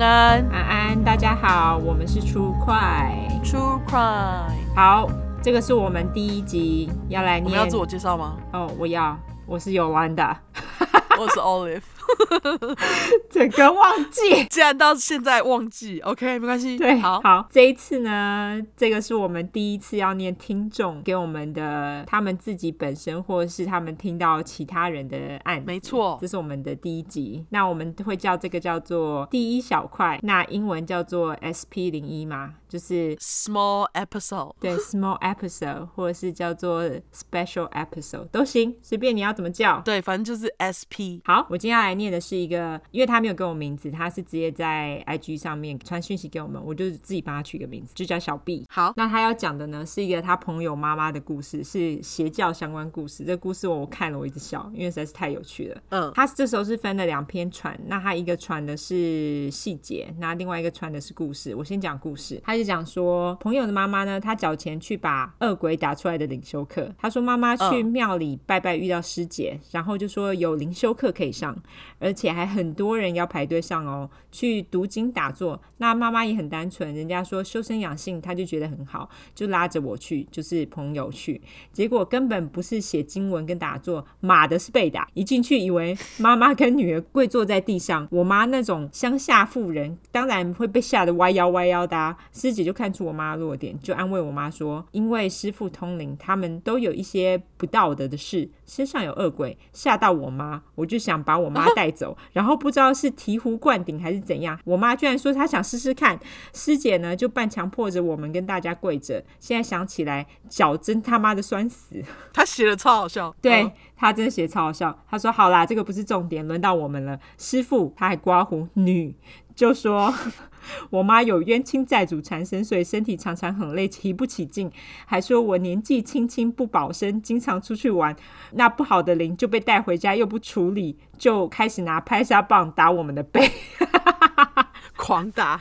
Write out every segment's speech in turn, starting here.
安安，大家好，我们是初快，True Crime。好，这个是我们第一集要来念，你要自我介绍吗？哦，我要，我是 Yolanda，我是 Olive。整个忘记，既然到现在忘记，OK，没关系。对，好，好，这一次呢，这个是我们第一次要念听众给我们的，他们自己本身或者是他们听到其他人的案子，没错，这是我们的第一集。那我们会叫这个叫做第一小块，那英文叫做 SP 零一嘛，就是 small episode，对，small episode，或者是叫做 special episode 都行，随便你要怎么叫。对，反正就是 SP。好，我今天要来念的是一个，因为他没有给我名字，他是直接在 IG 上面传讯息给我们，我就自己帮他取个名字，就叫小 B。好，那他要讲的呢是一个他朋友妈妈的故事，是邪教相关故事。这个故事我看了，我一直笑，因为实在是太有趣了。嗯，他这时候是分了两篇传，那他一个传的是细节，那另外一个传的是故事。我先讲故事，他就讲说，朋友的妈妈呢，他缴钱去把恶鬼打出来的灵修课。他说妈妈去庙里拜拜遇到师姐，然后就说有灵修课可以上，而且还很多人要排队上哦，去读经打坐。那妈妈也很单纯，人家说修身养性，她就觉得很好，就拉着我去，就是朋友去。结果根本不是写经文跟打坐，马的是被打。一进去以为妈妈跟女儿跪坐在地上，我妈那种乡下妇人，当然会被吓得弯腰弯腰的。师姐就看出我妈弱点，就安慰我妈说，因为师父通灵，他们都有一些不道德的事，身上有恶鬼，吓到我妈，我就想把我妈带走。然后不知道是醍醐灌顶还是怎样，我妈居然说她想试试看。师姐呢就半强迫着我们跟大家跪着。现在想起来，脚真他妈的酸死。她写的超好笑，对，她真的写超好笑。她说：“好啦，这个不是重点，轮到我们了。”师傅他还刮胡女，就说我妈有冤亲债主缠身，所以身体常常很累，提不起劲。还说我年纪轻轻不保身，经常出去玩，那不好的灵就被带回家，又不处理，就开始拿拍沙棒打我们的背。狂打，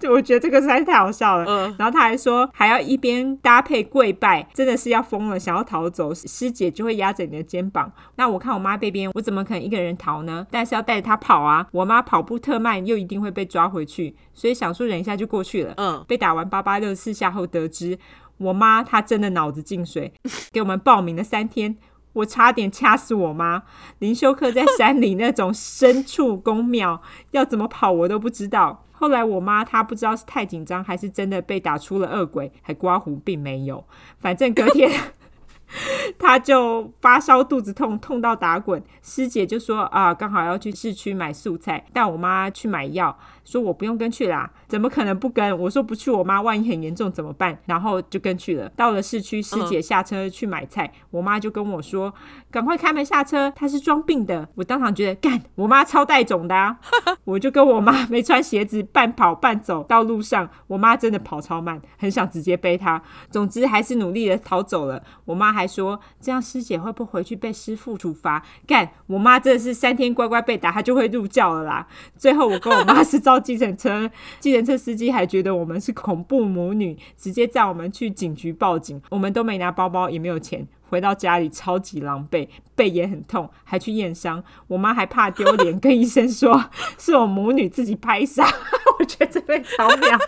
就我觉得这个实在是太好笑了。嗯，然后他还说还要一边搭配跪拜，真的是要疯了，想要逃走，师姐就会压着你的肩膀。那我看我妈这边，我怎么可能一个人逃呢？但是要带着她跑啊！我妈跑步特慢，又一定会被抓回去，所以想说忍一下就过去了。嗯，被打完八八六四下后，得知我妈她真的脑子进水，给我们报名了三天。我差点掐死我妈！灵修课在 山里那种深处宫庙，要怎么跑我都不知道。后来我妈她不知道是太紧张，还是真的被打出了恶鬼，还刮胡，并没有。反正隔天 她就发烧、肚子痛，痛到打滚。师姐就说啊，刚好要去市区买素菜，带我妈去买药。说我不用跟去啦，怎么可能不跟？我说不去，我妈万一很严重怎么办？然后就跟去了。到了市区，师姐下车去买菜，嗯、我妈就跟我说：“赶快开门下车，她是装病的。”我当场觉得干，我妈超带种的啊！我就跟我妈没穿鞋子，半跑半走到路上，我妈真的跑超慢，很想直接背她。总之还是努力的逃走了。我妈还说：“这样师姐会不会回去被师父处罚？”干，我妈真的是三天乖乖被打，她就会入教了啦。最后我跟我妈是遭。计程车，计程车司机还觉得我们是恐怖母女，直接载我们去警局报警。我们都没拿包包，也没有钱，回到家里超级狼狈，背也很痛，还去验伤。我妈还怕丢脸，跟医生说 是我母女自己拍杀。我觉得这边超妙。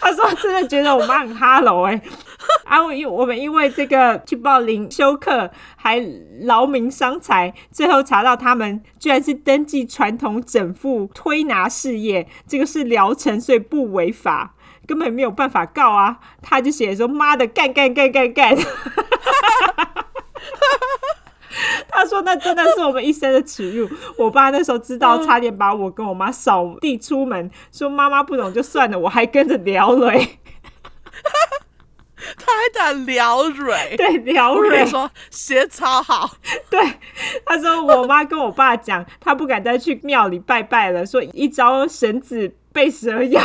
他说真的觉得我妈很哈喽哎。啊，我因我们因为这个去报灵修课，还劳民伤财，最后查到他们居然是登记传统整复推拿事业，这个是疗程，所以不违法，根本没有办法告啊。他就写说：“妈的，干干干干干！” 他说：“那真的是我们一生的耻辱。”我爸那时候知道，差点把我跟我妈扫地出门，说妈妈不懂就算了，我还跟着聊嘞。他还打撩蕊，对撩蕊说鞋超好。对，他说我妈跟我爸讲，他不敢再去庙里拜拜了，说一招绳子被蛇咬。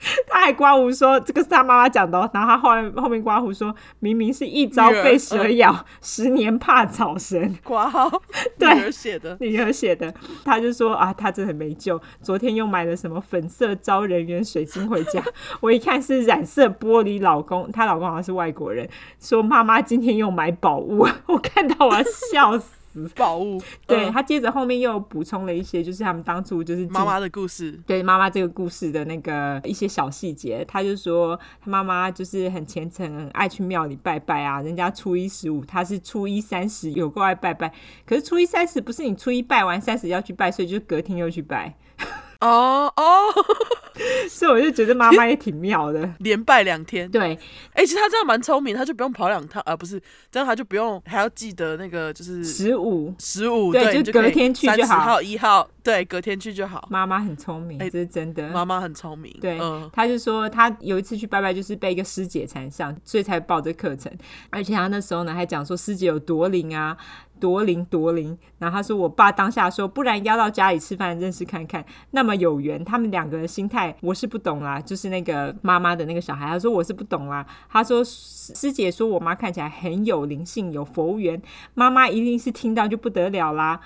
他还刮胡说这个是他妈妈讲的，然后他后来后面刮胡说明明是一朝被蛇咬，呃、十年怕草绳。刮号，对，女儿写的，女儿写的。他就说啊，他真的很没救。昨天又买了什么粉色招人缘水晶回家，我一看是染色玻璃。老公，她老公好像是外国人，说妈妈今天又买宝物，我看到我要笑死。死 宝物。对、嗯、他接着后面又补充了一些，就是他们当初就是妈妈的故事，对妈妈这个故事的那个一些小细节。他就说他妈妈就是很虔诚，很爱去庙里拜拜啊。人家初一十五，他是初一三十有够爱拜拜。可是初一三十不是你初一拜完三十要去拜，所以就隔天又去拜。哦 哦，所以我就觉得妈妈也挺妙的，连拜两天。对，哎、欸，其实他这样蛮聪明，他就不用跑两趟，而、呃、不是这样，他就不用还要记得那个就是十五十五，对，对，就隔天去就好。三十号一号，对，隔天去就好。妈妈很聪明，欸、这是真的。妈妈很聪明，对，嗯、他就说他有一次去拜拜，就是被一个师姐缠上，所以才报这课程。而且他那时候呢还讲说师姐有多灵啊。多灵多灵，然后他说：“我爸当下说，不然邀到家里吃饭认识看看，那么有缘。”他们两个人心态我是不懂啦，就是那个妈妈的那个小孩，他说我是不懂啦。他说师姐说我妈看起来很有灵性，有佛缘，妈妈一定是听到就不得了啦。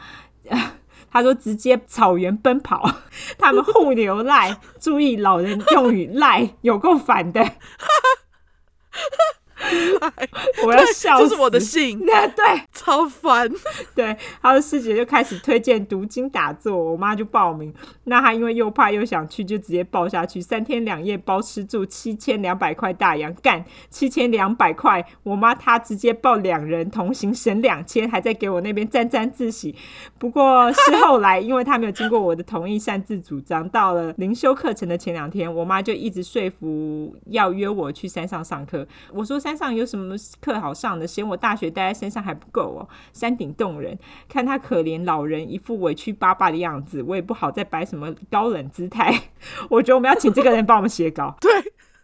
他说直接草原奔跑，他们互留赖，注意老人用语赖，有够烦的。我要笑死，这是我的信。那，对，超烦。对，他的师姐就开始推荐读经打坐，我妈就报名。那她因为又怕又想去，就直接报下去，三天两夜包吃住，七千两百块大洋干，七千两百块。我妈她直接报两人同行省两千，还在给我那边沾沾自喜。不过是后来，因为她没有经过我的同意，擅自主张。到了灵修课程的前两天，我妈就一直说服要约我去山上上课。我说山上有什么课好上的？嫌我大学带在身上还不够哦。山顶洞人，看他可怜老人一副委屈巴巴的样子，我也不好再摆什么高冷姿态。我觉得我们要请这个人帮我们写稿。对。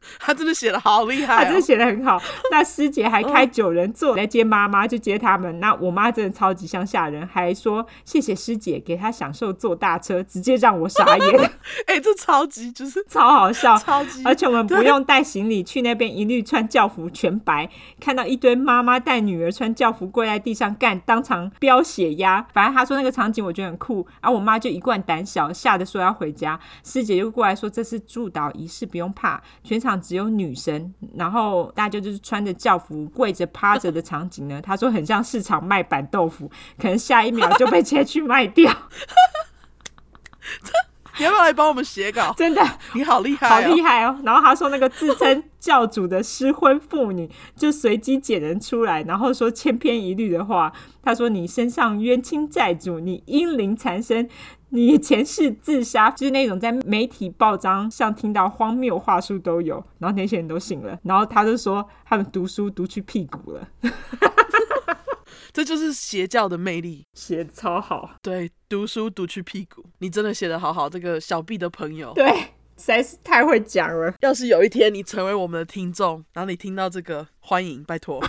他真的写的好厉害、哦，他真的写的很好。那师姐还开九人座来接妈妈，就接他们。那我妈真的超级乡下人，还说谢谢师姐给她享受坐大车，直接让我傻眼。哎、欸，这超级就是 超好笑，超级。而且我们不用带行李去那边，一律穿教服全白，看到一堆妈妈带女儿穿教服跪在地上干，当场飙血压。反正他说那个场景我觉得很酷，而、啊、我妈就一贯胆小，吓得说要回家。师姐就过来说这是祝祷仪式，不用怕，全场。只有女生，然后大家就是穿着教服跪着趴着的场景呢。他说很像市场卖板豆腐，可能下一秒就被切去卖掉。你要不要来帮我们写稿？真的，你好厉害、哦，好厉害哦！然后他说那个自称教主的失婚妇女 就随机捡人出来，然后说千篇一律的话。他说你身上冤亲债主，你阴灵缠身。你前世自杀，就是那种在媒体报章上听到荒谬话术都有，然后那些人都信了，然后他就说他们读书读去屁股了，这就是邪教的魅力，写得超好。对，读书读去屁股，你真的写的好好。这个小 B 的朋友，对，实在是太会讲了。要是有一天你成为我们的听众，然后你听到这个，欢迎，拜托。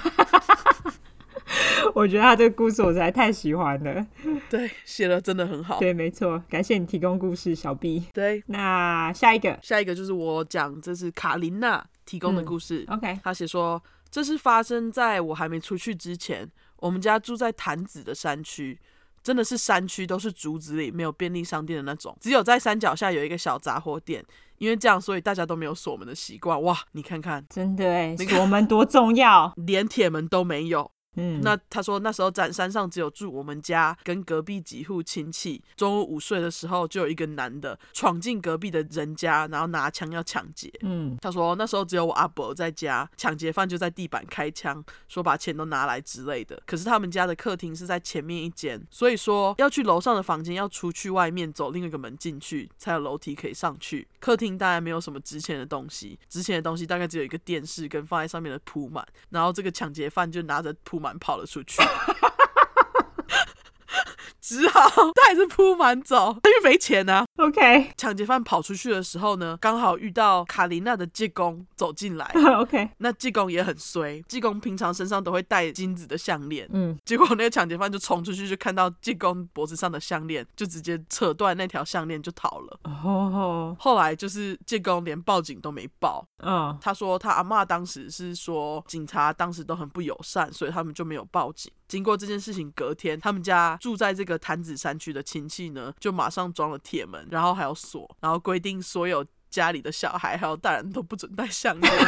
我觉得他这个故事我实在太喜欢了，对，写的真的很好。对，没错，感谢你提供故事，小 B。对，那下一个，下一个就是我讲，这是卡琳娜提供的故事。嗯、OK，他写说，这是发生在我还没出去之前，我们家住在潭子的山区，真的是山区，都是竹子里，没有便利商店的那种，只有在山脚下有一个小杂货店。因为这样，所以大家都没有锁门的习惯。哇，你看看，真的哎，锁门多重要，连铁门都没有。嗯，那他说那时候在山上只有住我们家跟隔壁几户亲戚。中午午睡的时候，就有一个男的闯进隔壁的人家，然后拿枪要抢劫。嗯，他说那时候只有我阿伯在家，抢劫犯就在地板开枪，说把钱都拿来之类的。可是他们家的客厅是在前面一间，所以说要去楼上的房间要出去外面走另一个门进去，才有楼梯可以上去。客厅大概没有什么值钱的东西，值钱的东西大概只有一个电视跟放在上面的铺满。然后这个抢劫犯就拿着铺满。跑了出去。只好他还是扑满走，因为没钱啊。OK，抢劫犯跑出去的时候呢，刚好遇到卡琳娜的济公走进来。OK，那济公也很衰，济公平常身上都会戴金子的项链。嗯，结果那个抢劫犯就冲出去，就看到济公脖子上的项链，就直接扯断那条项链就逃了。哦，后来就是济公连报警都没报。嗯，他说他阿妈当时是说警察当时都很不友善，所以他们就没有报警。经过这件事情，隔天他们家住在这个潭子山区的亲戚呢，就马上装了铁门，然后还有锁，然后规定所有家里的小孩还有大人都不准戴项链。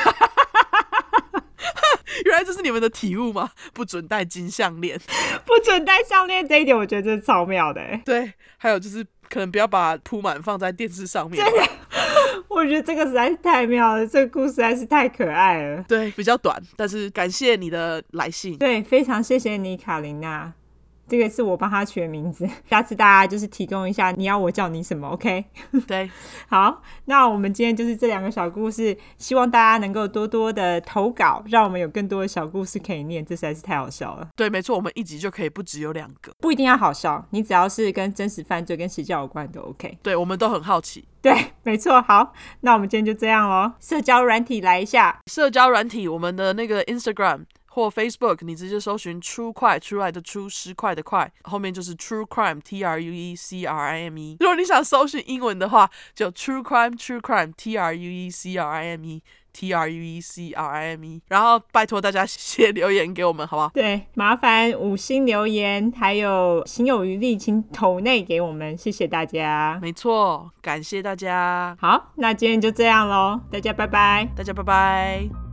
原来这是是你们的体悟吗？不准戴金项链，不准戴项链，这一点我觉得真是超妙的。对，还有就是可能不要把铺满放在电视上面。真的，我觉得这个实在是太妙了，这个故事实在是太可爱了。对，比较短，但是感谢你的来信。对，非常谢谢你，卡琳娜。这个是我帮他取的名字，下次大家就是提供一下，你要我叫你什么？OK？对，好，那我们今天就是这两个小故事，希望大家能够多多的投稿，让我们有更多的小故事可以念，这实在是太好笑了。对，没错，我们一集就可以不只有两个，不一定要好笑，你只要是跟真实犯罪、跟邪教有关都 OK。对，我们都很好奇。对，没错。好，那我们今天就这样喽。社交软体来一下，社交软体，我们的那个 Instagram。或 Facebook，你直接搜寻 True 快出来的出十块的快，后面就是 True Crime T R U E C R I M E。如果你想搜寻英文的话，就 True Crime True Crime T R U E C R I M E T R U E C R I M E。然后拜托大家写留言给我们，好不好？对，麻烦五星留言，还有行有余力请投内给我们，谢谢大家。没错，感谢大家。好，那今天就这样喽，大家拜拜，大家拜拜。